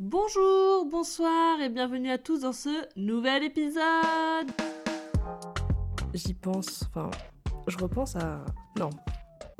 Bonjour, bonsoir et bienvenue à tous dans ce nouvel épisode. J'y pense, enfin, je repense à... Non,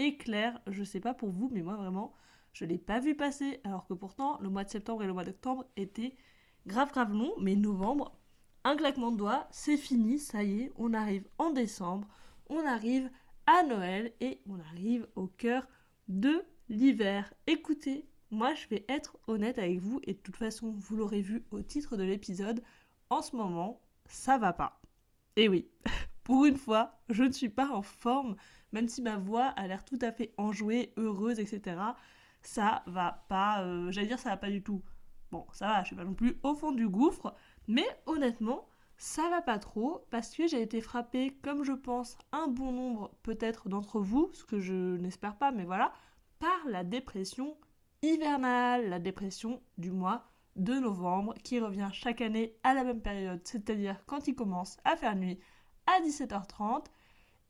éclair. Je sais pas pour vous, mais moi vraiment, je l'ai pas vu passer. Alors que pourtant, le mois de septembre et le mois d'octobre étaient grave grave longs, mais novembre, un claquement de doigts, c'est fini, ça y est, on arrive en décembre, on arrive à Noël et on arrive au cœur de l'hiver. Écoutez, moi je vais être honnête avec vous et de toute façon, vous l'aurez vu au titre de l'épisode, en ce moment, ça va pas. Et oui, pour une fois, je ne suis pas en forme même si ma voix a l'air tout à fait enjouée, heureuse, etc. Ça va pas, euh, j'allais dire ça va pas du tout. Bon, ça va, je suis pas non plus au fond du gouffre, mais honnêtement, ça va pas trop parce que j'ai été frappée, comme je pense un bon nombre peut-être d'entre vous, ce que je n'espère pas, mais voilà, par la dépression hivernale, la dépression du mois de novembre qui revient chaque année à la même période, c'est-à-dire quand il commence à faire nuit à 17h30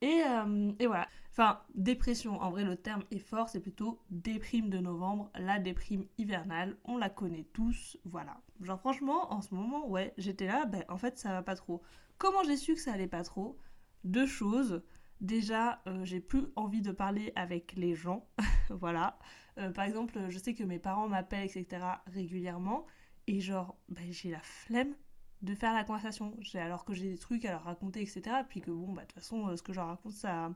euh, et, voilà. Enfin, dépression, en vrai le terme est fort, c'est plutôt déprime de novembre, la déprime hivernale, on la connaît tous, voilà. Genre franchement, en ce moment, ouais, j'étais là, ben en fait ça va pas trop. Comment j'ai su que ça allait pas trop? Deux choses. Déjà, euh, j'ai plus envie de parler avec les gens, voilà. Euh, par exemple, je sais que mes parents m'appellent, etc. régulièrement, et genre, ben, j'ai la flemme de faire la conversation. Alors que j'ai des trucs à leur raconter, etc. Puis que bon, bah de toute façon, euh, ce que je leur raconte, ça,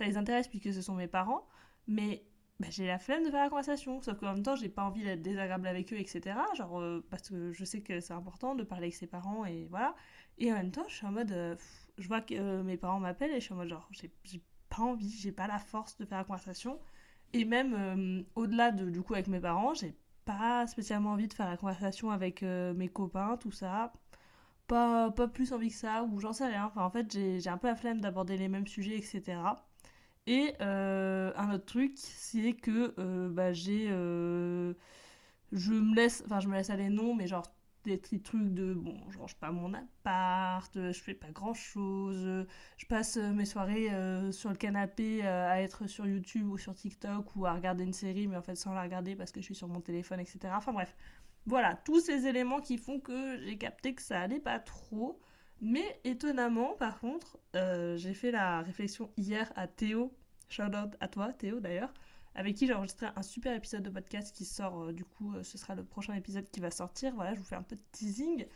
les intéresse puisque ce sont mes parents. Mais bah, j'ai la flemme de faire la conversation. Sauf qu'en même temps, j'ai pas envie d'être désagréable avec eux, etc. Genre, euh, parce que je sais que c'est important de parler avec ses parents et voilà. Et en même temps, je suis en mode. Euh, je vois que mes parents m'appellent et je suis en mode genre, j'ai pas envie, j'ai pas la force de faire la conversation. Et même au-delà de, du coup, avec mes parents, j'ai pas spécialement envie de faire la conversation avec mes copains, tout ça pas, pas plus envie que ça, ou j'en sais rien. En fait, j'ai un peu la flemme d'aborder les mêmes sujets, etc. Et euh, un autre truc, c'est que euh, bah, j'ai. Euh, je me laisse. Enfin, je me laisse aller, non, mais genre des petits trucs de. Bon, je range pas mon appart, je fais pas grand chose, je passe mes soirées sur le canapé à être sur YouTube ou sur TikTok ou à regarder une série, mais en fait sans la regarder parce que je suis sur mon téléphone, etc. Enfin, bref. Voilà, tous ces éléments qui font que j'ai capté que ça allait pas trop. Mais étonnamment, par contre, euh, j'ai fait la réflexion hier à Théo, shout out à toi Théo d'ailleurs, avec qui j'ai enregistré un super épisode de podcast qui sort, euh, du coup, euh, ce sera le prochain épisode qui va sortir. Voilà, je vous fais un peu de teasing.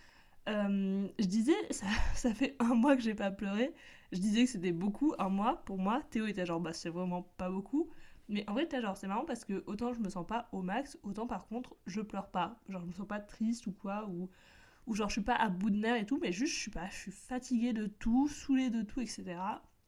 je disais, ça, ça, fait un mois que j'ai pas pleuré. Je disais que c'était beaucoup, un mois pour moi. Théo était genre, bah c'est vraiment pas beaucoup. Mais en vrai, genre, c'est marrant parce que autant je me sens pas au max, autant par contre, je pleure pas. Genre, je me sens pas triste ou quoi, ou, ou genre, je suis pas à bout de nerfs et tout, mais juste, je suis pas, je suis fatiguée de tout, saoulée de tout, etc.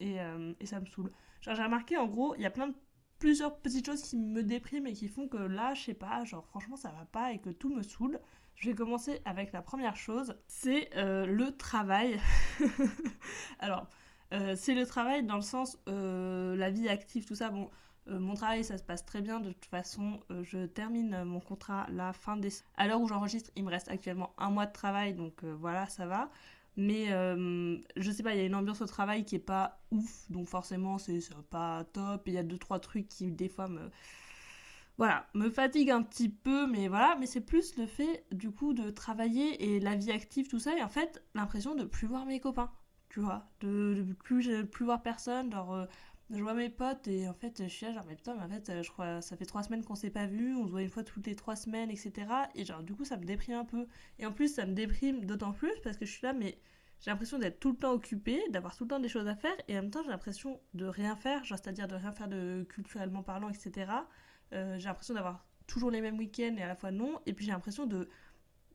Et, euh, et ça me saoule. Genre, j'ai remarqué, en gros, il y a plein de plusieurs petites choses qui me dépriment et qui font que là, je sais pas, genre, franchement, ça va pas et que tout me saoule. Je vais commencer avec la première chose, c'est euh, le travail. Alors, euh, c'est le travail dans le sens, la vie active, tout ça, bon euh, mon travail, ça se passe très bien. De toute façon, euh, je termine mon contrat la fin décembre. À l'heure où j'enregistre, il me reste actuellement un mois de travail, donc euh, voilà, ça va. Mais je sais pas, il y a une ambiance au travail qui est pas ouf, donc forcément, c'est pas top. Il y a deux, trois trucs qui, des fois, me. Voilà, me fatigue un petit peu, mais voilà, mais c'est plus le fait du coup de travailler et la vie active, tout ça, et en fait, l'impression de plus voir mes copains, tu vois, de, de plus, plus voir personne, genre je vois mes potes et en fait je suis là genre mais putain mais en fait euh, je crois ça fait trois semaines qu'on s'est pas vu on se voit une fois toutes les trois semaines etc et genre du coup ça me déprime un peu. Et en plus ça me déprime d'autant plus parce que je suis là mais j'ai l'impression d'être tout le temps occupée d'avoir tout le temps des choses à faire et en même temps j'ai l'impression de rien faire genre c'est à dire de rien faire de culturellement parlant etc euh, j'ai l'impression d'avoir toujours les mêmes week-ends et à la fois non. Et puis j'ai l'impression de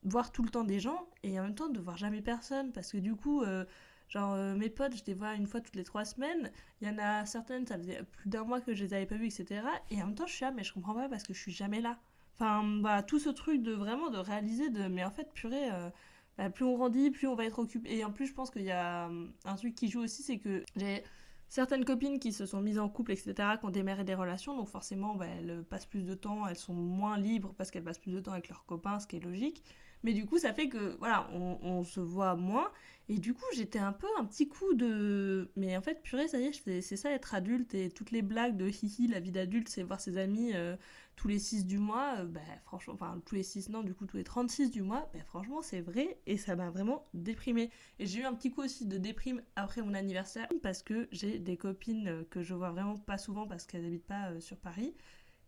voir tout le temps des gens et en même temps de voir jamais personne parce que du coup euh, Genre, euh, mes potes, je les vois une fois toutes les trois semaines. Il y en a certaines, ça faisait plus d'un mois que je les avais pas vues, etc. Et en même temps, je suis là, mais je comprends pas parce que je suis jamais là. Enfin, voilà, tout ce truc de vraiment de réaliser de. Mais en fait, purée. euh, bah, plus on grandit, plus on va être occupé. Et en plus, je pense qu'il y a hum, un truc qui joue aussi, c'est que j'ai certaines copines qui se sont mises en couple, etc., qui ont démarré des relations, donc forcément, bah, elles passent plus de temps, elles sont moins libres parce qu'elles passent plus de temps avec leurs copains, ce qui est logique. Mais du coup, ça fait que, voilà, on se voit moins. Et du coup, j'étais un peu un petit coup de... Mais en fait, purée, ça y est, c'est ça être adulte. Et toutes les blagues de hihi, la vie d'adulte, c'est voir ses amis euh, tous les 6 du mois. euh, bah, franchement, enfin, tous les 6, non, du coup, tous les 36 du mois. Bah, franchement, c'est vrai. Et ça m'a vraiment déprimée. Et j'ai eu un petit coup aussi de déprime après mon anniversaire. Parce que j'ai des copines euh, que je vois vraiment pas souvent parce qu'elles habitent pas sur Paris.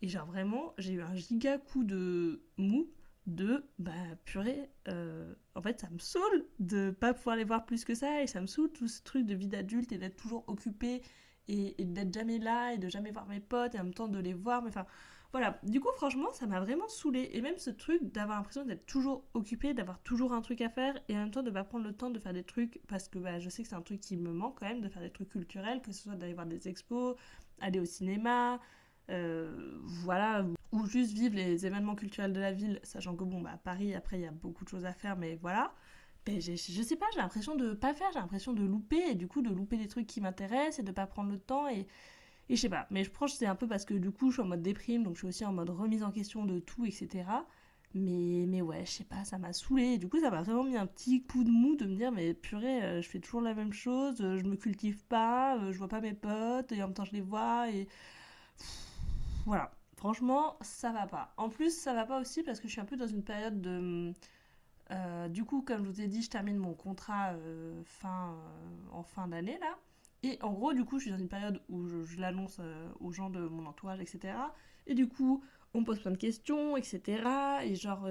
Et genre, vraiment, j'ai eu un giga coup de mou de bah purée euh, en fait ça me saoule de pas pouvoir les voir plus que ça et ça me saoule tout ce truc de vie d'adulte et d'être toujours occupé et, et d'être jamais là et de jamais voir mes potes et en même temps de les voir mais enfin voilà. Du coup franchement ça m'a vraiment saoulé et même ce truc d'avoir l'impression d'être toujours occupé d'avoir toujours un truc à faire et en même temps de pas prendre le temps de faire des trucs parce que bah, je sais que c'est un truc qui me manque quand même de faire des trucs culturels que ce soit d'aller voir des expos aller au cinéma euh, voilà, ou juste vivre les événements culturels de la ville, sachant que bon, bah, à Paris, après, il y a beaucoup de choses à faire, mais voilà. Ben, j'ai- je sais pas, j'ai l'impression de pas faire, j'ai l'impression de louper, et du coup, de louper des trucs qui m'intéressent, et de pas prendre le temps, et, et je sais pas. Mais je pense que c'est un peu parce que du coup, je suis en mode déprime, donc je suis aussi en mode remise en question de tout, etc. Mais, mais ouais, je sais pas, ça m'a saoulé. Et du coup, ça m'a vraiment mis un petit coup de mou de me dire, mais purée, euh, je fais toujours la même chose, euh, je me cultive pas, je vois pas mes potes, et en même temps, je les vois, et voilà, franchement, ça va pas. En plus, ça va pas aussi parce que je suis un peu dans une période de... euh, du coup, comme je vous ai dit, je termine mon contrat euh, euh, en fin d'année, là. Et en gros, du coup, je suis dans une période où je, l'annonce aux gens de mon entourage, etc. Et du coup, on me pose plein de questions, etc. Et genre...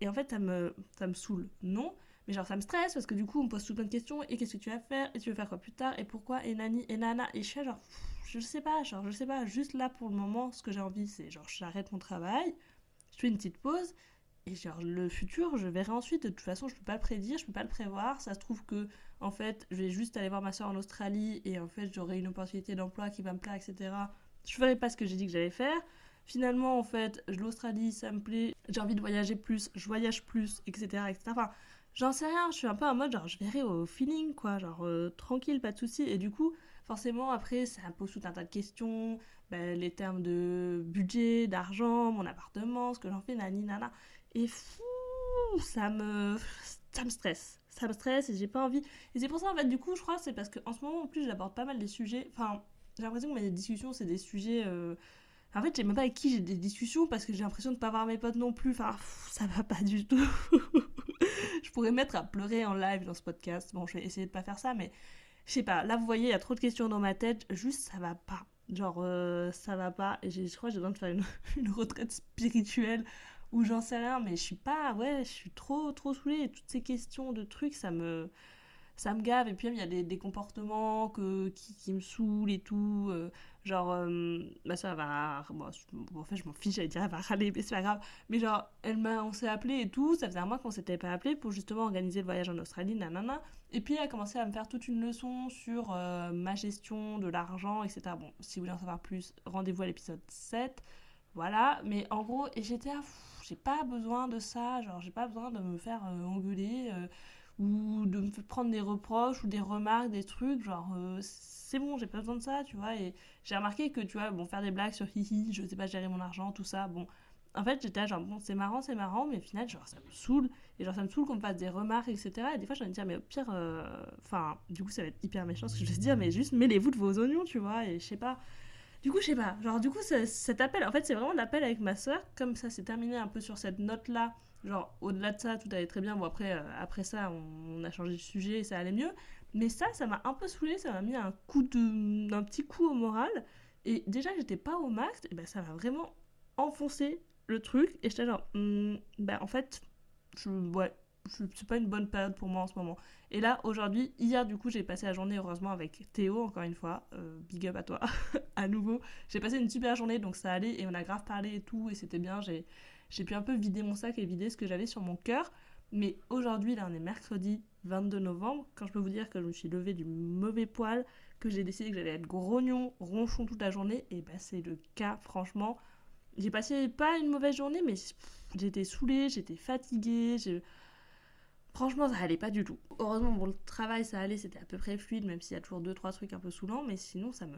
et en fait, ça me, ça me saoule. Non, mais genre, ça me stresse parce que du coup, on me pose tout plein de questions. Et qu'est-ce que tu vas faire? Et tu veux faire quoi plus tard? Et pourquoi? Et nani? Et nana? Et je suis genre je sais pas, genre, je sais pas, juste là pour le moment, ce que j'ai envie, c'est genre, j'arrête mon travail, je fais une petite pause, et genre, le futur, je verrai ensuite. De toute façon, je peux pas le prédire, je peux pas le prévoir. Ça se trouve que, en fait, je vais juste aller voir ma soeur en Australie, et en fait, j'aurai une opportunité d'emploi qui va me plaire, etc. Je ferai pas ce que j'ai dit que j'allais faire. Finalement, en fait, l'Australie, ça me plaît, j'ai envie de voyager plus, je voyage plus, etc. etc. Enfin, j'en sais rien, je suis un peu en mode, genre, je verrai au feeling, quoi, genre, euh, tranquille, pas de soucis. Et du coup, forcément, après, ça pose tout un tas de questions. Ben, les termes de budget, d'argent, mon appartement, ce que j'en fais, nani, nana. Et fou, ça me, ça me stresse. Ça me stresse et j'ai pas envie. Et c'est pour ça, en fait, du coup, je crois, c'est parce qu'en ce moment, en plus, j'aborde pas mal des sujets. Enfin, j'ai l'impression que mes discussions, c'est des sujets. euh, En fait, j'ai même pas avec qui j'ai des discussions parce que j'ai l'impression de pas voir mes potes non plus. Enfin, ça va pas du tout. je pourrais me mettre à pleurer en live dans ce podcast. Bon, je vais essayer de pas faire ça, mais je sais pas, là vous voyez, il y a trop de questions dans ma tête, juste ça va pas. Genre, euh, ça va pas. Et je crois que j'ai besoin de faire une, retraite spirituelle ou j'en sais rien, mais je suis pas, ouais, je suis trop, trop saoulée. Toutes ces questions de trucs, ça me, ça me gave. Et puis, il y a des, des comportements que, qui, qui me saoulent et tout. euh, genre, euh, ma soeur va. Bon, en fait, je m'en fiche, j'allais dire, elle va râler, mais c'est pas grave. Mais genre, elle m'a, on s'est appelé et tout. Ça faisait un mois qu'on s'était pas appelé pour justement organiser le voyage en Australie, nanana. Et puis elle a commencé à me faire toute une leçon sur euh, ma gestion de l'argent, etc. Bon, si vous voulez en savoir plus, rendez-vous à l'épisode 7. Voilà, mais en gros, et j'étais à j'ai pas besoin de ça, genre j'ai pas besoin de me faire euh, engueuler euh, ou de me prendre des reproches ou des remarques, des trucs, genre euh, c'est bon, j'ai pas besoin de ça, tu vois. Et j'ai remarqué que, tu vois, bon, faire des blagues sur hihi, je sais pas gérer mon argent, tout ça, bon. En fait, j'étais genre, bon, c'est marrant, c'est marrant, mais au final, genre, ça me saoule. Et genre, ça me saoule qu'on me fasse des remarques, etc. Et des fois, je vais me dire, mais au pire, euh, enfin, du coup, ça va être hyper méchant ce que je vais dire, mais juste mêlez-vous de vos oignons, tu vois, et je sais pas. Du coup, je sais pas. Genre, du coup, cet appel, en fait, c'est vraiment l'appel avec ma soeur. Comme ça s'est terminé un peu sur cette note-là, genre, au-delà de ça, tout allait très bien. Bon, après, euh, après ça, on, a changé de sujet et ça allait mieux. Mais ça, ça m'a un peu saoulé, ça m'a mis un coup de, un petit coup au moral. Et déjà j'étais pas au max, et ben, ça m'a vraiment enfoncé le truc. Et j'étais genre, hmm, bah, en fait, je, ouais, c'est pas une bonne période pour moi en ce moment. Et là, aujourd'hui, hier, du coup, j'ai passé la journée, heureusement, avec Théo, encore une fois. Euh, big up à toi, à nouveau. J'ai passé une super journée, donc ça allait, et on a grave parlé et tout, et c'était bien. J'ai, j'ai pu un peu vider mon sac et vider ce que j'avais sur mon cœur. Mais aujourd'hui, là, on est mercredi 22 novembre. Quand je peux vous dire que je me suis levée du mauvais poil, que j'ai décidé que j'allais être grognon, ronchon toute la journée, et bah, c'est le cas, franchement. j'ai passé pas une mauvaise journée, mais j'étais saoulée, j'étais fatiguée. Franchement, ça allait pas du tout. Heureusement, pour le travail, ça allait, c'était à peu près fluide, même s'il y a toujours deux, trois trucs un peu saoulants, mais sinon, ça me.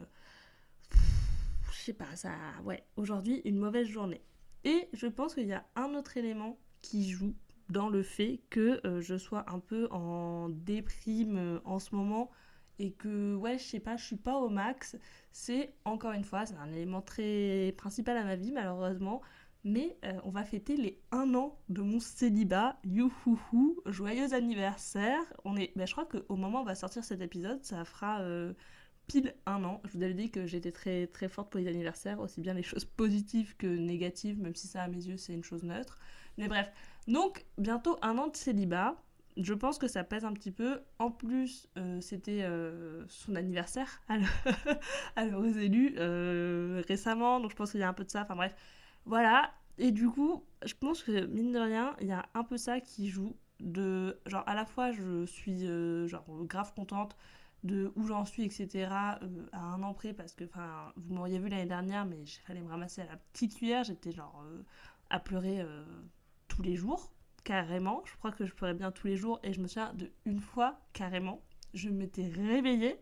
Je sais pas, ça. Ouais, aujourd'hui, une mauvaise journée. Et je pense qu'il y a un autre élément qui joue dans le fait que euh, je sois un peu en déprime euh, en ce moment et que ouais je sais pas je suis pas au max. C'est encore une fois c'est un élément très principal à ma vie malheureusement. Mais euh, on va fêter les un an de mon célibat. Youhouhou joyeux anniversaire. On est ben, je crois qu'au moment où on va sortir cet épisode ça fera pile un an je vous avais dit que j'étais très très forte pour les anniversaires aussi bien les choses positives que négatives même si ça à mes yeux c'est une chose neutre mais bref donc, bientôt un an de célibat. Je pense que ça pèse un petit peu. En plus, euh, c'était euh, son anniversaire à l'heureux élu euh, récemment, donc je pense qu'il y a un peu de ça. Enfin bref, voilà. Et du coup, je pense que mine de rien, il y a un peu ça qui joue. De genre, à la fois, je suis genre grave contente de où j'en suis, etc. à un an près, parce que vous m'auriez vu l'année dernière, mais il fallait me ramasser à la petite cuillère. J'étais genre à pleurer tous les jours, carrément. Je crois que je pleurais bien tous les jours et je me souviens de une fois, carrément, je m'étais réveillée.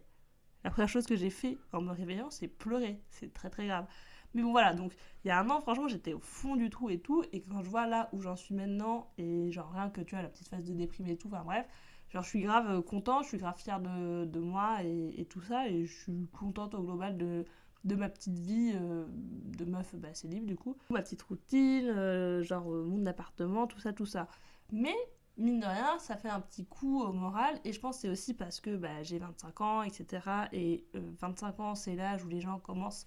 La première chose que j'ai fait en me réveillant, c'est pleurer. C'est très très grave. Mais bon voilà, donc il y a un an, franchement, j'étais au fond du trou et tout. Et quand je vois là où j'en suis maintenant, et genre rien que tu vois, la petite phase de déprime et tout, enfin bref, genre je suis grave euh, content, je suis grave fière de, moi et, tout ça. Et je suis contente au global de, ma petite vie euh, de meuf bah, assez libre du coup. Ma petite routine, euh, genre mon appartement, tout ça, tout ça. Mais mine de rien, ça fait un petit coup au moral et je pense que c'est aussi parce que bah, j'ai 25 ans, etc. Et 25 ans, c'est l'âge où les gens commencent,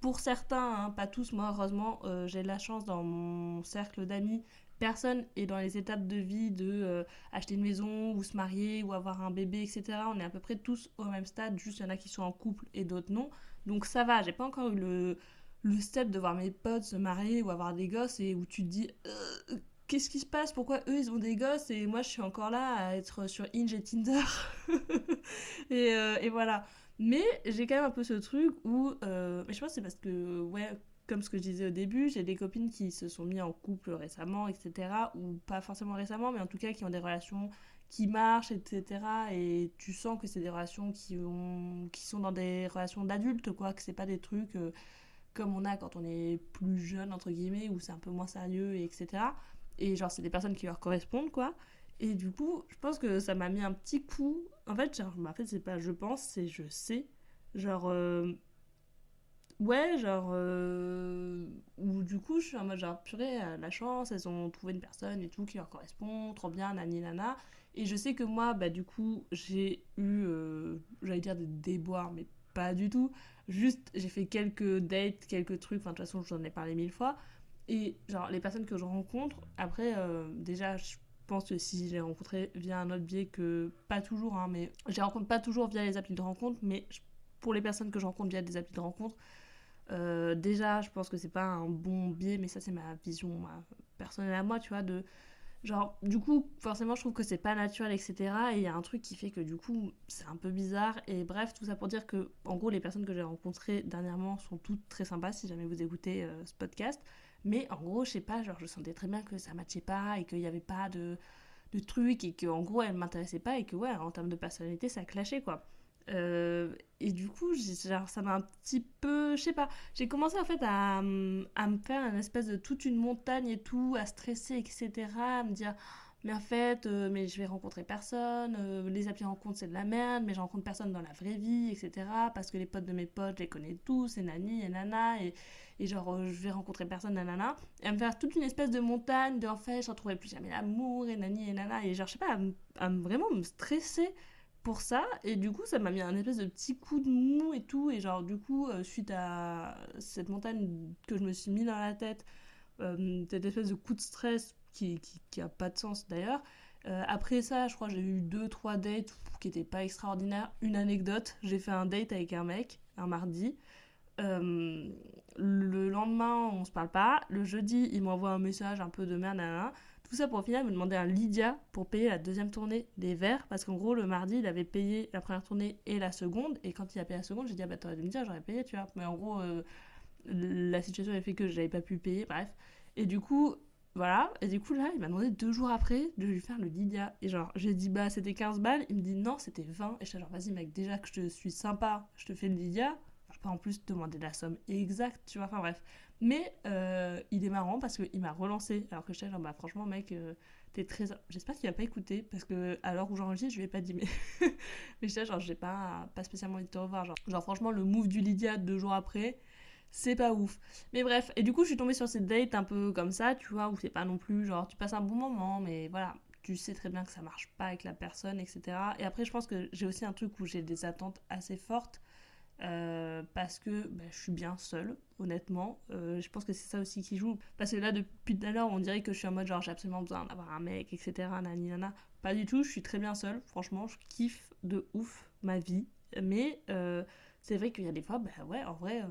pour certains, hein, pas tous, moi heureusement, j'ai de la chance dans mon cercle d'amis personne est dans les étapes de vie de acheter une maison ou se marier ou avoir un bébé, etc. On est à peu près tous au même stade, juste il y en a qui sont en couple et d'autres non. Donc ça va, j'ai pas encore eu le, le step de voir mes potes se marier ou avoir des gosses et où tu te dis euh, qu'est-ce qui se passe? Pourquoi eux ils ont des gosses? Et moi je suis encore là à être sur Inge et Tinder et, euh, et, voilà. Mais j'ai quand même un peu ce truc où. Euh, mais je pense que c'est parce que, ouais, comme ce que je disais au début, j'ai des copines qui se sont mis en couple récemment, etc. Ou pas forcément récemment, mais en tout cas qui ont des relations qui marchent, etc. Et tu sens que c'est des relations qui, ont, qui sont dans des relations d'adultes, quoi, que c'est pas des trucs euh, comme on a quand on est plus jeune, entre guillemets, où c'est un peu moins sérieux, et etc. Et genre, c'est des personnes qui leur correspondent, quoi. Et du coup, je pense que ça m'a mis un petit coup. En fait, genre, en c'est pas je pense, c'est je sais. Genre, euh, Ouais, genre. Euh, Ou du coup, je suis en mode genre, purée, la chance, elles ont trouvé une personne et tout qui leur correspond, trop bien, nani nana. Et je sais que moi, bah du coup, j'ai eu, euh, j'allais dire des déboires, mais pas du tout. Juste, j'ai fait quelques dates, quelques trucs, enfin, de toute façon, je en ai parlé mille fois. Et genre, les personnes que je rencontre, après, euh, déjà, je pense que si je les via un autre biais que, pas toujours, hein, mais je les rencontre pas toujours via les applis de rencontre, mais pour les personnes que je rencontre via des applis de rencontre, euh, déjà, je pense que c'est pas un bon biais, mais ça, c'est ma vision personnelle à moi, tu vois, de. Genre, du coup, forcément, je trouve que c'est pas naturel, etc. Et il y a un truc qui fait que, du coup, c'est un peu bizarre. Et bref, tout ça pour dire que, en gros, les personnes que j'ai rencontrées dernièrement sont toutes très sympas, si jamais vous écoutez euh, ce podcast. Mais en gros, je sais pas, genre, je sentais très bien que ça matchait pas et qu'il y avait pas de, trucs et qu'en gros, elle m'intéressait pas et que, ouais, en termes de personnalité, ça clashait, quoi. Euh, et du coup, genre, ça m'a un petit peu, je sais pas, j'ai commencé en fait à, à, me faire une espèce de toute une montagne et tout, à stresser, etc., à me dire, mais en fait, euh, mais je vais rencontrer personne, euh, les applis rencontres c'est de la merde, mais je rencontre personne dans la vraie vie, etc., parce que les potes de mes potes, je les connais tous, et nani, et nana, et, et genre, je vais rencontrer personne, nanana, et à me faire toute une espèce de montagne de, en fait, je retrouverai plus jamais l'amour, et nani, et nana, et genre, je sais pas, à, à vraiment me stresser pour ça et du coup ça m'a mis un espèce de petit coup de mou et tout et genre du coup euh, suite à cette montagne que je me suis mis dans la tête euh, cette espèce de coup de stress qui, qui, a pas de sens d'ailleurs euh, après ça je crois j'ai eu deux trois dates qui étaient pas extraordinaires. Une anecdote j'ai fait un date avec un mec un mardi. Le lendemain on se parle pas. Le jeudi il m'envoie un message un peu de merde tout ça pour au final me demander un Lydia pour payer la deuxième tournée des verres. Parce qu'en gros, le mardi, il avait payé la première tournée et la seconde. Et quand il a payé la seconde, j'ai dit, ah bah t'aurais dû me dire, j'aurais payé, tu vois. Mais en gros, euh, la situation a fait que j'avais pas pu payer, bref. Et du coup, voilà. Et du coup, là, il m'a demandé deux jours après de lui faire le Lydia. Et genre, j'ai dit, bah, c'était 15 balles. Il me dit, non, c'était 20. Et je suis genre, vas-y, mec, déjà que je te suis sympa, je te fais le Lydia. Je pas en plus demander la somme exacte, tu vois. Enfin, bref. Mais euh, il est marrant parce qu'il m'a relancé. Alors que je suis genre, bah, franchement, mec, euh, t'es très. J'espère qu'il va pas écouté parce que à l'heure où j'enregistre, je lui ai pas dit, mais. mais je genre, j'ai pas, pas spécialement envie de te revoir. Genre, genre, franchement, le move du Lydia deux jours après c'est pas ouf. Mais bref, et du coup, je suis tombée sur cette date un peu comme ça, tu vois, où c'est pas non plus genre tu passes un bon moment, mais voilà, tu sais très bien que ça marche pas avec la personne, etc. Et après, je pense que j'ai aussi un truc où j'ai des attentes assez fortes. Euh, parce que bah, je suis bien seule, honnêtement. Euh, je pense que c'est ça aussi qui joue. Parce que là, depuis tout à l'heure, on dirait que je suis en mode genre j'ai absolument besoin d'avoir un mec, etc. Nani, nana. Pas du tout, je suis très bien seule. Franchement, je kiffe de ouf ma vie. Mais euh, c'est vrai qu'il y a des fois, bah ouais, en vrai,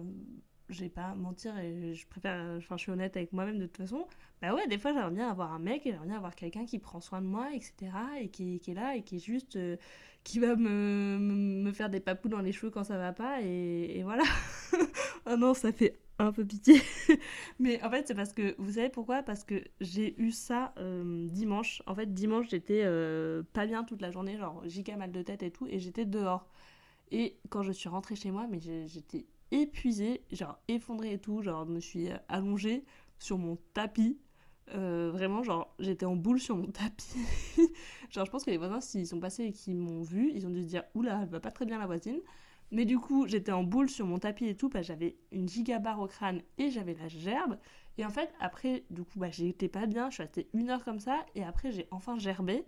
je vais pas mentir et je préfère, enfin je suis honnête avec moi-même de toute façon, bah ouais, des fois j'aimerais bien avoir un mec, j'aimerais bien avoir quelqu'un qui prend soin de moi, etc. et qui, est là et qui est juste, euh, qui va me, me, faire des papous dans les cheveux quand ça va pas et, et voilà. oh non, ça fait un peu pitié. Mais en fait, c'est parce que, vous savez pourquoi? Parce que j'ai eu ça euh, dimanche. En fait, dimanche, j'étais euh, pas bien toute la journée, genre giga mal de tête et tout, et j'étais dehors. Et quand je suis rentrée chez moi, mais j'étais épuisée, genre effondrée et tout, genre je me suis allongée sur mon tapis. Euh, vraiment, genre, j'étais en boule sur mon tapis. genre, je pense que les voisins, s'ils sont passés et qu'ils m'ont vu, ils ont dû se dire Oula, elle va pas très bien la voisine. Mais du coup, j'étais en boule sur mon tapis et tout, que j'avais une gigabarre au crâne et j'avais la gerbe. Et en fait, après, du coup, bah, j'étais pas bien, je suis restée une heure comme ça, et après, j'ai enfin gerbé.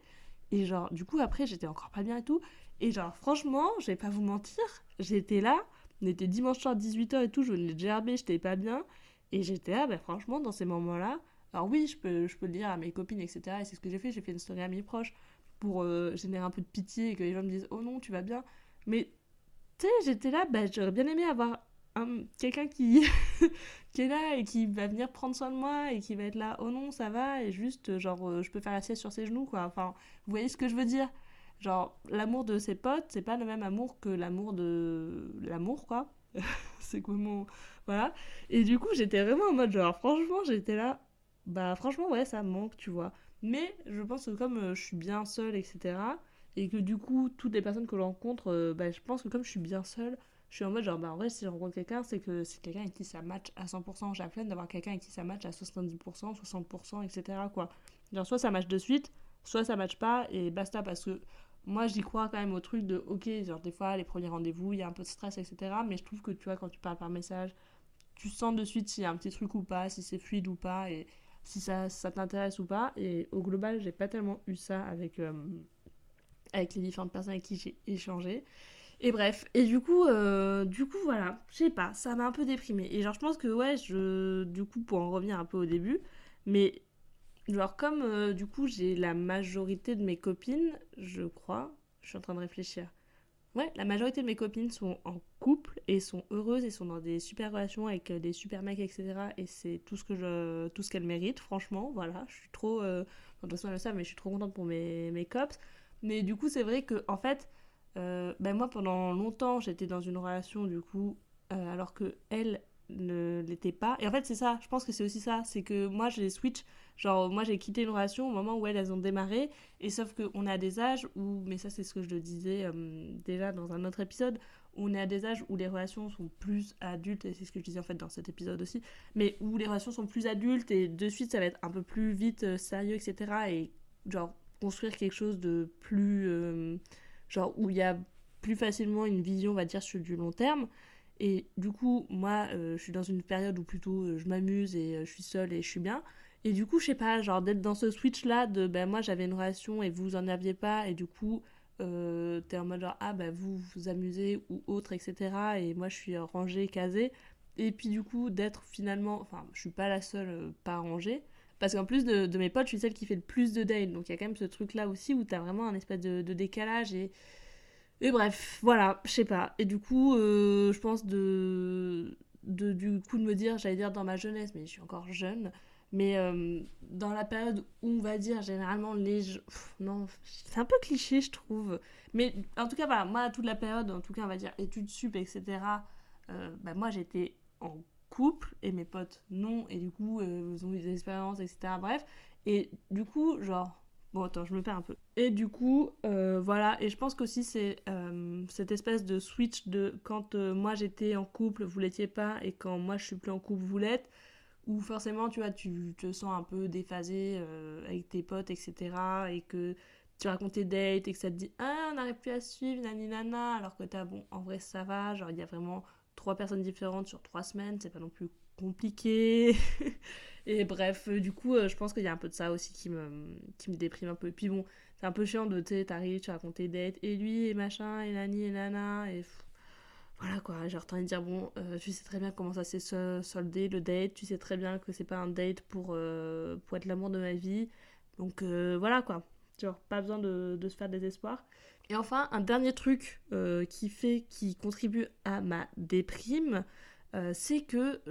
Et genre, du coup, après, j'étais encore pas bien et tout. Et genre, franchement, je vais pas vous mentir, j'étais là, on était dimanche soir 18h et tout, je venais de gerber, j'étais pas bien. Et j'étais là, bah, franchement, dans ces moments-là. Alors oui, je peux, je peux le dire à mes copines, etc. Et c'est ce que j'ai fait, j'ai fait une story à mes proches pour euh, générer un peu de pitié et que les gens me disent Oh non, tu vas bien. Mais tu sais, j'étais là, bah, j'aurais bien aimé avoir un, quelqu'un qui, qui est là et qui va venir prendre soin de moi et qui va être là Oh non, ça va. Et juste, genre, euh, je peux faire la sieste sur ses genoux, quoi. Enfin, vous voyez ce que je veux dire? Genre, l'amour de ses potes, c'est pas le même amour que l'amour de. L'amour, quoi. c'est comment. Voilà. Et du coup, j'étais vraiment en mode, genre, franchement, j'étais là. Bah, franchement, ouais, ça manque, tu vois. Mais je pense que comme euh, je suis bien seule, etc., et que du coup, toutes les personnes que je rencontre, euh, bah, je pense que comme je suis bien seule, je suis en mode genre, bah en vrai, si je rencontre quelqu'un, c'est que c'est quelqu'un avec qui ça match à 100%. J'ai la flemme d'avoir quelqu'un avec qui ça match à 70%, 60%, etc. quoi. Genre, soit ça match de suite, soit ça match pas, et basta, parce que moi j'y crois quand même au truc de ok genre des fois les premiers rendez-vous il y a un peu de stress etc mais je trouve que tu vois quand tu parles par message tu sens de suite s'il y a un petit truc ou pas si c'est fluide ou pas et si ça, ça t'intéresse ou pas et au global j'ai pas tellement eu ça avec euh, avec les différentes personnes avec qui j'ai échangé. Et bref et du coup euh, du coup voilà je sais pas ça m'a un peu déprimé et genre je pense que ouais je du coup pour en revenir un peu au début mais Genre comme euh, du coup j'ai la majorité de mes copines, je crois, je suis en train de réfléchir. Ouais, la majorité de mes copines sont en couple et sont heureuses et sont dans des super relations avec euh, des super mecs, etc. Et c'est tout ce que tout ce qu'elles méritent, franchement. Voilà, je suis trop, euh... de toute façon elles le savent, mais je suis trop contente pour mes, mes cops. Mais du coup c'est vrai que en fait, euh, ben moi pendant longtemps j'étais dans une relation du coup, alors que elles ne l'était pas. Et en fait, c'est ça, je pense que c'est aussi ça, c'est que moi j'ai switch, genre moi j'ai quitté une relation au moment où elles, elles ont démarré, et sauf qu'on à des âges où, mais ça c'est ce que je le disais euh, déjà dans un autre épisode, on est à des âges où les relations sont plus adultes, et c'est ce que je disais en fait dans cet épisode aussi, mais où les relations sont plus adultes, et de suite ça va être un peu plus vite, euh, sérieux, etc. Et genre construire quelque chose de plus... Euh, genre où il y a plus facilement une vision, on va dire, sur du long terme. Et du coup, moi, euh, je suis dans une période où plutôt euh, je m'amuse et euh, je suis seule et je suis bien. Et du coup, je sais pas, genre d'être dans ce switch-là de ben moi j'avais une relation et vous en aviez pas, et du coup, t'es en mode genre ah ben vous vous amusez ou autre, etc. Et moi je suis rangée, casée. Et puis du coup, d'être finalement, enfin, je suis pas la seule pas rangée. Parce qu'en plus de, mes potes, je suis celle qui fait le plus de dates. Donc il y a quand même ce truc-là aussi où t'as vraiment un espèce de, de décalage et et bref, voilà, je sais pas. Et du coup, euh, je pense de, du coup de me dire, j'allais dire dans ma jeunesse, mais je suis encore jeune, mais euh, dans la période où on va dire généralement les... non, c'est un peu cliché, je trouve. Mais en tout cas, voilà, moi, toute la période, en tout cas, on va dire études sup, etc., euh, bah, moi, j'étais en couple et mes potes non et du coup ils ont eu des expériences etc bref et du coup genre bon attends je me perds un peu. Et du coup euh, voilà et je pense qu'aussi c'est euh, cette espèce de switch de quand moi j'étais en couple vous l'étiez pas et quand moi je suis plus en couple vous l'êtes où forcément tu vois tu te sens un peu déphasé avec tes potes etc et que tu racontes tes dates et que ça te dit ah on n'arrive plus à suivre nani nana alors que t'as bon en vrai ça va genre il y a vraiment trois personnes différentes sur trois semaines c'est pas non plus compliqué et bref euh, du coup euh, je pense qu'il y a un peu de ça aussi qui me qui me déprime un peu et puis bon c'est un peu chiant de tu t'arrives tu racontes tes dates et lui et machin et nani et nana et voilà quoi, j'ai envie de dire, bon, euh, tu sais très bien comment ça s'est soldé le date, tu sais très bien que c'est pas un date pour, pour être l'amour de ma vie. Donc voilà quoi, Genre, pas besoin de, se faire des espoirs. Et enfin, un dernier truc qui fait, qui contribue à ma déprime, c'est que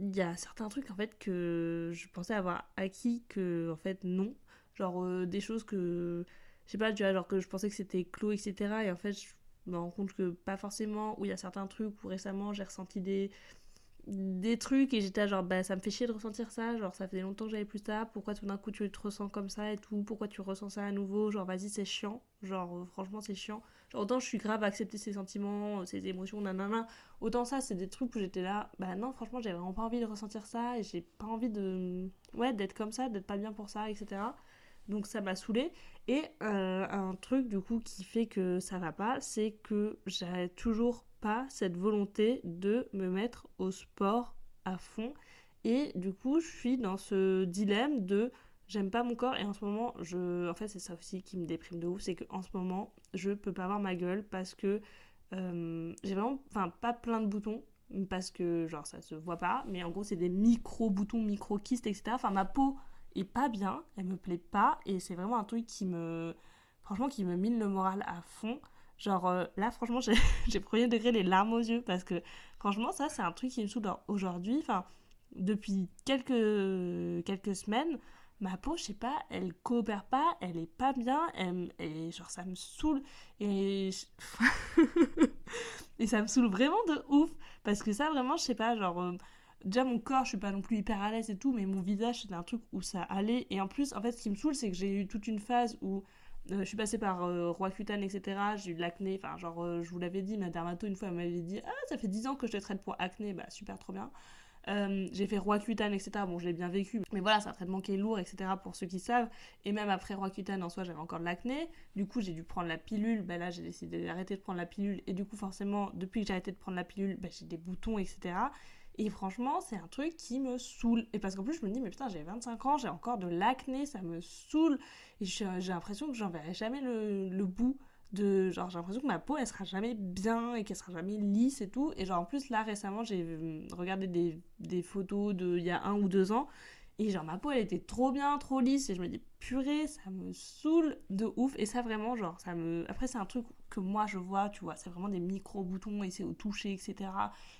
il y a certains trucs en fait que je pensais avoir acquis que en fait non. Genre des choses que je sais pas, tu vois, genre que je pensais que c'était clos, etc. Et en fait, je me rends compte que pas forcément. Ou il y a certains trucs où récemment j'ai ressenti des des trucs et j'étais genre bah ça me fait chier de ressentir ça genre ça faisait longtemps que j'avais plus ça pourquoi tout d'un coup tu te ressens comme ça et tout? Pourquoi tu ressens ça à nouveau? Genre vas-y c'est chiant genre euh, franchement c'est chiant autant je suis grave à accepter ces sentiments ces émotions nanana. Autant ça c'est des trucs où j'étais là bah non franchement j'avais vraiment pas envie de ressentir ça et j'ai pas envie de ouais d'être comme ça d'être pas bien pour ça etc donc ça m'a saoulé et euh, un truc du coup qui fait que ça va pas c'est que j'ai toujours pas cette volonté de me mettre au sport à fond. Et du coup, je suis dans ce dilemme de j'aime pas mon corps et en ce moment, je... en fait, c'est ça aussi qui me déprime de ouf, c'est qu'en ce moment, je peux pas avoir ma gueule parce que euh, j'ai vraiment, enfin, pas plein de boutons parce que genre ça se voit pas, mais en gros, c'est des micro boutons, micro kystes, etc. Enfin, ma peau est pas bien, elle me plaît pas et c'est vraiment un truc qui me, franchement, qui me mine le moral à fond. Genre euh, là, franchement, j'ai premier degré les larmes aux yeux parce que franchement, ça, c'est un truc qui me saoule aujourd'hui. Enfin, depuis quelques, quelques semaines, ma peau, je sais pas, elle coopère pas, elle est pas bien, et genre ça me saoule. Et, ça me saoule vraiment de ouf parce que ça, vraiment, je sais pas, genre. Euh, déjà mon corps je suis pas non plus hyper à l'aise et tout mais mon visage c'est un truc où ça allait et en plus en fait ce qui me saoule c'est que j'ai eu toute une phase où euh, je suis passée par euh, Roi Cutane, etc. J'ai eu de l'acné. Enfin, genre, je vous l'avais dit, ma dermato, une fois, elle m'avait dit Ah, ça fait 10 ans que je te traite pour acné. Bah, super, trop bien. J'ai fait Roi Cutane, etc. Bon, je l'ai bien vécu. Mais voilà, c'est un traitement qui est lourd, etc. pour ceux qui savent. Et même après Roi Cutane, en soi, j'avais encore de l'acné. Du coup, j'ai dû prendre la pilule. Bah, là, j'ai décidé d'arrêter de prendre la pilule. Et du coup, forcément, depuis que j'ai arrêté de prendre la pilule, bah, j'ai des boutons, etc. Et franchement, c'est un truc qui me saoule. Et parce qu'en plus, je me dis, mais putain, j'ai 25 ans, j'ai encore de l'acné, ça me saoule. Et j'ai l'impression que j'en verrai jamais le, bout de genre j'ai l'impression que ma peau elle sera jamais bien et qu'elle sera jamais lisse et tout et genre en plus là récemment j'ai euh, regardé des, des photos de il y a un ou deux ans et genre ma peau elle était trop bien trop lisse et je me dis purée ça me saoule de ouf et ça vraiment genre ça me après c'est un truc que moi je vois, tu vois, c'est vraiment des micro-boutons et c'est au toucher, etc.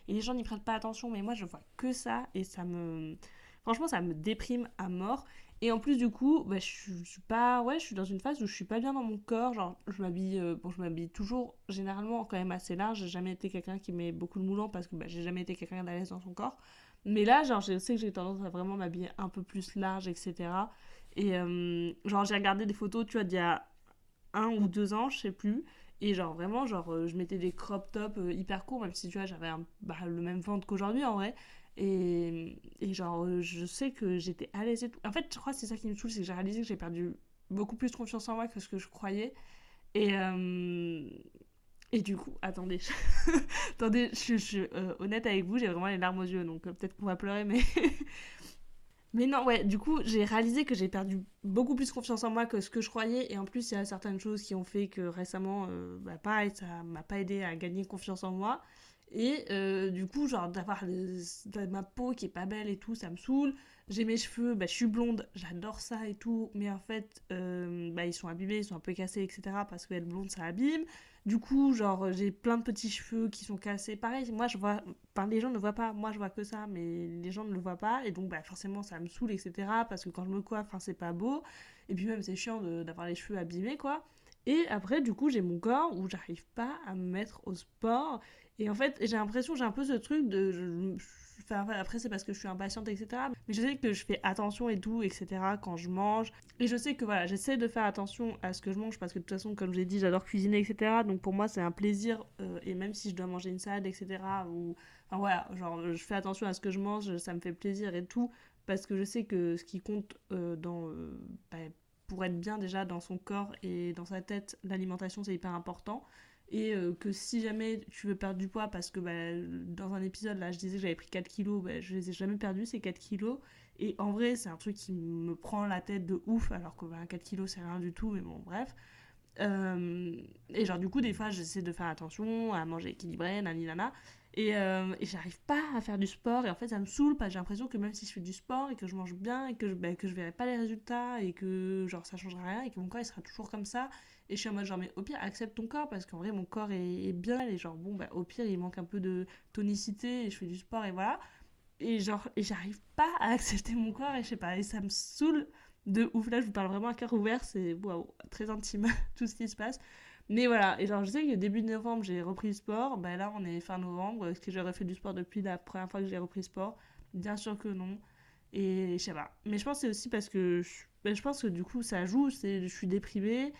Et les gens n'y prennent pas attention, mais moi je vois que ça et ça me. Franchement, ça me déprime à mort. Et en plus, du coup, bah, je, suis pas. Ouais, je suis dans une phase où je suis pas bien dans mon corps. Je m'habille. Euh, je m'habille toujours, généralement, quand même assez large. J'ai jamais été quelqu'un qui met beaucoup de moulants parce que bah, j'ai jamais été quelqu'un d'aller dans son corps. Mais là, genre, je sais que j'ai tendance à vraiment m'habiller un peu plus large, etc. Et euh, genre, j'ai regardé des photos, tu vois, d'il y a un ou deux ans, je sais plus. Et genre vraiment, genre euh, je mettais des crop tops hyper courts, même si tu vois, j'avais bah, le même ventre qu'aujourd'hui en vrai. Et, genre, euh, je sais que j'étais à l'aise et tout. En fait, je crois que c'est ça qui me saoule, c'est que j'ai réalisé que j'ai perdu beaucoup plus confiance en moi que ce que je croyais. Et, et du coup, attendez, attendez, je, suis honnête avec vous, j'ai vraiment les larmes aux yeux, donc peut-être qu'on va pleurer, mais Mais non, ouais, du coup, j'ai réalisé que j'ai perdu beaucoup plus confiance en moi que ce que je croyais. Et en plus, il y a certaines choses qui ont fait que récemment, euh, bah, pareil, ça m'a pas aidé à gagner confiance en moi. Et euh, du coup, genre, d'avoir ma peau qui est pas belle et tout, ça me saoule. J'ai mes cheveux, bah, je suis blonde, j'adore ça et tout. Mais en fait, euh, bah, ils sont abîmés, ils sont un peu cassés, etc. Parce que être blonde, ça abîme. Du coup, genre, j'ai plein de petits cheveux qui sont cassés. Pareil, moi, je vois. Enfin, les gens ne voient pas. Moi, je vois que ça, mais les gens ne le voient pas. Et donc, bah, forcément, ça me saoule, etc. Parce que quand je me coiffe, c'est pas beau. Et puis, même, c'est chiant d'avoir les cheveux abîmés, quoi. Et après, du coup, j'ai mon corps où j'arrive pas à me mettre au sport. Et en fait, j'ai l'impression, j'ai un peu ce truc de. je- Enfin, après, c'est parce que je suis impatiente, etc. Mais je sais que je fais attention et tout, etc. quand je mange. Et je sais que voilà, j'essaie de faire attention à ce que je mange parce que de toute façon, comme j'ai dit, j'adore cuisiner, etc. Donc pour moi, c'est un plaisir. euh, et même si je dois manger une salade, etc. Ou. Enfin voilà, genre, je fais attention à ce que je mange, ça me fait plaisir et tout. Parce que je sais que ce qui compte euh, euh, bah, pour être bien déjà dans son corps et dans sa tête, l'alimentation c'est hyper important. Et euh, que si jamais tu veux perdre du poids, parce que bah, dans un épisode là je disais que j'avais pris 4 kilos, bah, je les ai jamais perdus ces 4 kilos. Et en vrai c'est un truc qui me prend la tête de ouf, alors que bah, 4 kilos c'est rien du tout, mais bon bref. Euh, et genre du coup des fois j'essaie de faire attention à manger équilibré, nani nana. Et, euh, et j'arrive pas à faire du sport et en fait ça me saoule parce que j'ai l'impression que même si je fais du sport et que je mange bien et que je, bah, que je verrai pas les résultats et que genre ça changera rien et que mon corps il sera toujours comme ça et je suis en mode genre mais au pire accepte ton corps parce qu'en vrai mon corps est, bien et genre bon bah au pire il manque un peu de tonicité et je fais du sport et voilà. Et genre et j'arrive pas à accepter mon corps et je sais pas et ça me saoule de ouf. Là je vous parle vraiment à cœur ouvert c'est waouh très intime tout ce qui se passe. Mais voilà, et genre je sais que début novembre j'ai repris le sport, bah là on est fin novembre, est-ce que j'aurais fait du sport depuis la première fois que j'ai repris le sport. Bien sûr que non, et je sais pas. Mais je pense que c'est aussi parce que je, bah, je pense que du coup ça joue, je suis déprimée,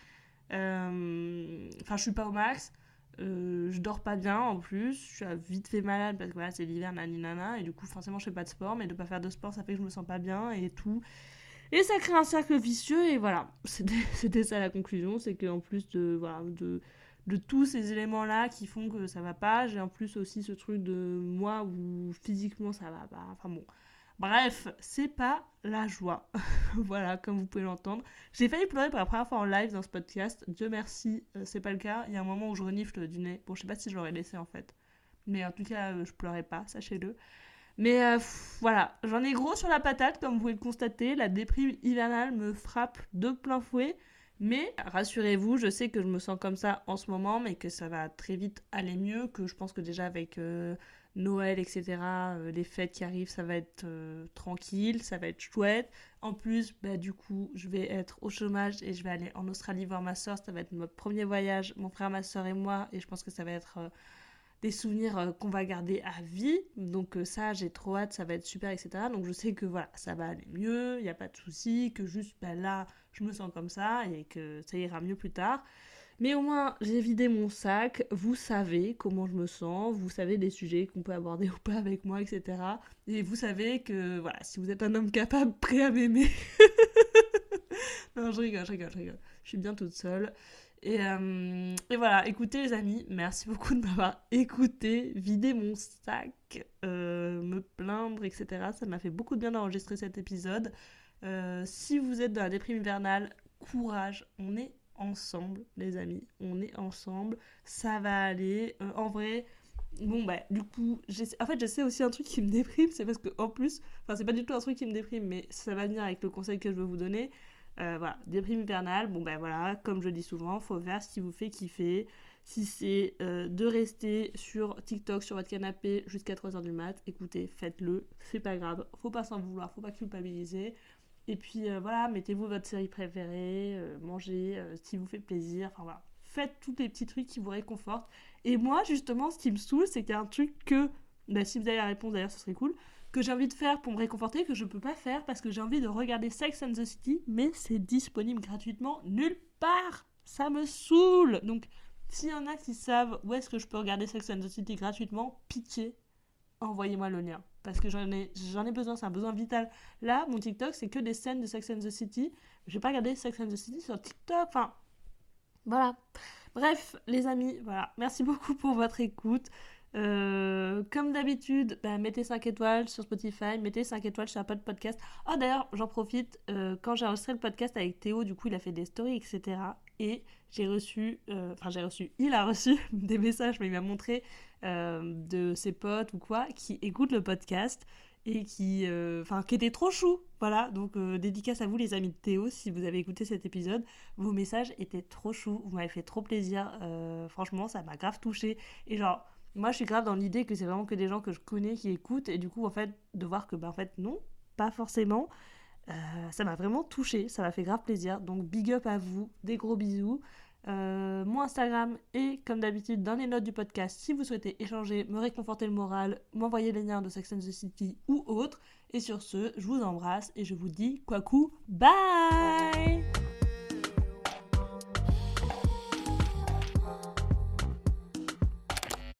enfin je suis pas au max, euh, je dors pas bien en plus, je suis vite fait malade parce que voilà c'est l'hiver, nani nana, et du coup forcément je fais pas de sport, mais de pas faire de sport ça fait que je me sens pas bien et tout. Et ça crée un cercle vicieux, et voilà, c'était c'était ça la conclusion, c'est qu'en plus de, voilà, de, de tous ces éléments-là qui font que ça va pas, j'ai en plus aussi ce truc de moi où physiquement ça va pas, enfin bon. Bref, c'est pas la joie. voilà, comme vous pouvez l'entendre. J'ai failli pleurer pour la première fois en live dans ce podcast. Dieu merci, euh, c'est pas le cas. Il y a un moment où je renifle du nez. Bon, je sais pas si je l'aurais laissé en fait. Mais en tout cas, euh, je pleurais pas, sachez-le. Mais euh, voilà, j'en ai gros sur la patate, comme vous pouvez le constater. La déprime hivernale me frappe de plein fouet. Mais rassurez-vous, je sais que je me sens comme ça en ce moment, mais que ça va très vite aller mieux. Que je pense que déjà avec Noël, etc., euh, les fêtes qui arrivent, ça va être euh, tranquille, ça va être chouette. En plus, bah, du coup, je vais être au chômage et je vais aller en Australie voir ma soeur. Ça va être notre premier voyage, mon frère, ma soeur et moi. Et je pense que ça va être. euh, des souvenirs qu'on va garder à vie. Donc ça, j'ai trop hâte, ça va être super, etc. Donc je sais que voilà, ça va aller mieux, il n'y a pas de souci, que juste bah, là, je me sens comme ça et que ça ira mieux plus tard. Mais au moins, j'ai vidé mon sac, vous savez comment je me sens, vous savez des sujets qu'on peut aborder ou pas avec moi, etc. Et vous savez que, voilà, si vous êtes un homme capable, prêt à m'aimer... non, je rigole, je rigole, je rigole. Je suis bien toute seule. Et, euh, voilà, écoutez les amis, merci beaucoup de m'avoir écouté, vider mon sac, euh, me plaindre, etc. Ça m'a fait beaucoup de bien d'enregistrer cet épisode. Euh, si vous êtes dans la déprime hivernale, courage, on est ensemble, les amis, on est ensemble, ça va aller. Euh, en vrai, bon bah du coup, en fait je sais aussi un truc qui me déprime, c'est parce que en plus, enfin c'est pas du tout un truc qui me déprime, mais ça va venir avec le conseil que je veux vous donner. Euh, voilà, déprime hivernale, bon ben voilà, comme je dis souvent, faut faire ce qui vous fait kiffer. Si c'est euh, de rester sur TikTok, sur votre canapé jusqu'à 3h du mat, écoutez, faites-le, c'est pas grave, faut pas s'en vouloir, faut pas culpabiliser. Et puis euh, voilà, mettez-vous votre série préférée, euh, mangez euh, ce qui vous fait plaisir, enfin voilà. Faites tous les petits trucs qui vous réconfortent. Et moi, justement, ce qui me saoule, c'est qu'il y a un truc que, bah, si vous avez la réponse d'ailleurs, ce serait cool, que j'ai envie de faire pour me réconforter, que je peux pas faire parce que j'ai envie de regarder Sex and the City, mais c'est disponible gratuitement nulle part. Ça me saoule. Donc, s'il y en a qui savent où est-ce que je peux regarder Sex and the City gratuitement, pitié, envoyez-moi le lien. Parce que j'en ai, j'en ai besoin, c'est un besoin vital. Là, mon TikTok, c'est que des scènes de Sex and the City. Je vais pas regarder Sex and the City sur TikTok. Enfin, voilà. Bref, les amis, voilà. Merci beaucoup pour votre écoute. Euh, comme d'habitude, bah, mettez 5 étoiles sur Spotify, mettez 5 étoiles sur Apple Podcast. Oh, d'ailleurs, j'en profite, euh, quand j'ai enregistré le podcast avec Théo, du coup, il a fait des stories, etc. Et j'ai reçu, euh, enfin, j'ai reçu, il a reçu des messages, mais il m'a montré de ses potes ou quoi, qui écoutent le podcast et qui, euh, enfin, qui étaient trop chou. Voilà, donc euh, dédicace à vous, les amis de Théo, si vous avez écouté cet épisode. Vos messages étaient trop chou, vous m'avez fait trop plaisir. Euh, franchement, ça m'a grave touché. Et genre, moi, je suis grave dans l'idée que c'est vraiment que des gens que je connais qui écoutent, et du coup, en fait, de voir que, bah, en fait, non, pas forcément. Euh, ça m'a vraiment touché, ça m'a fait grave plaisir. Donc, big up à vous, des gros bisous. Euh, mon Instagram est comme d'habitude dans les notes du podcast si vous souhaitez échanger, me réconforter le moral, m'envoyer les liens de Sex and the City ou autre. Et sur ce, je vous embrasse et je vous dis quoi coup, bye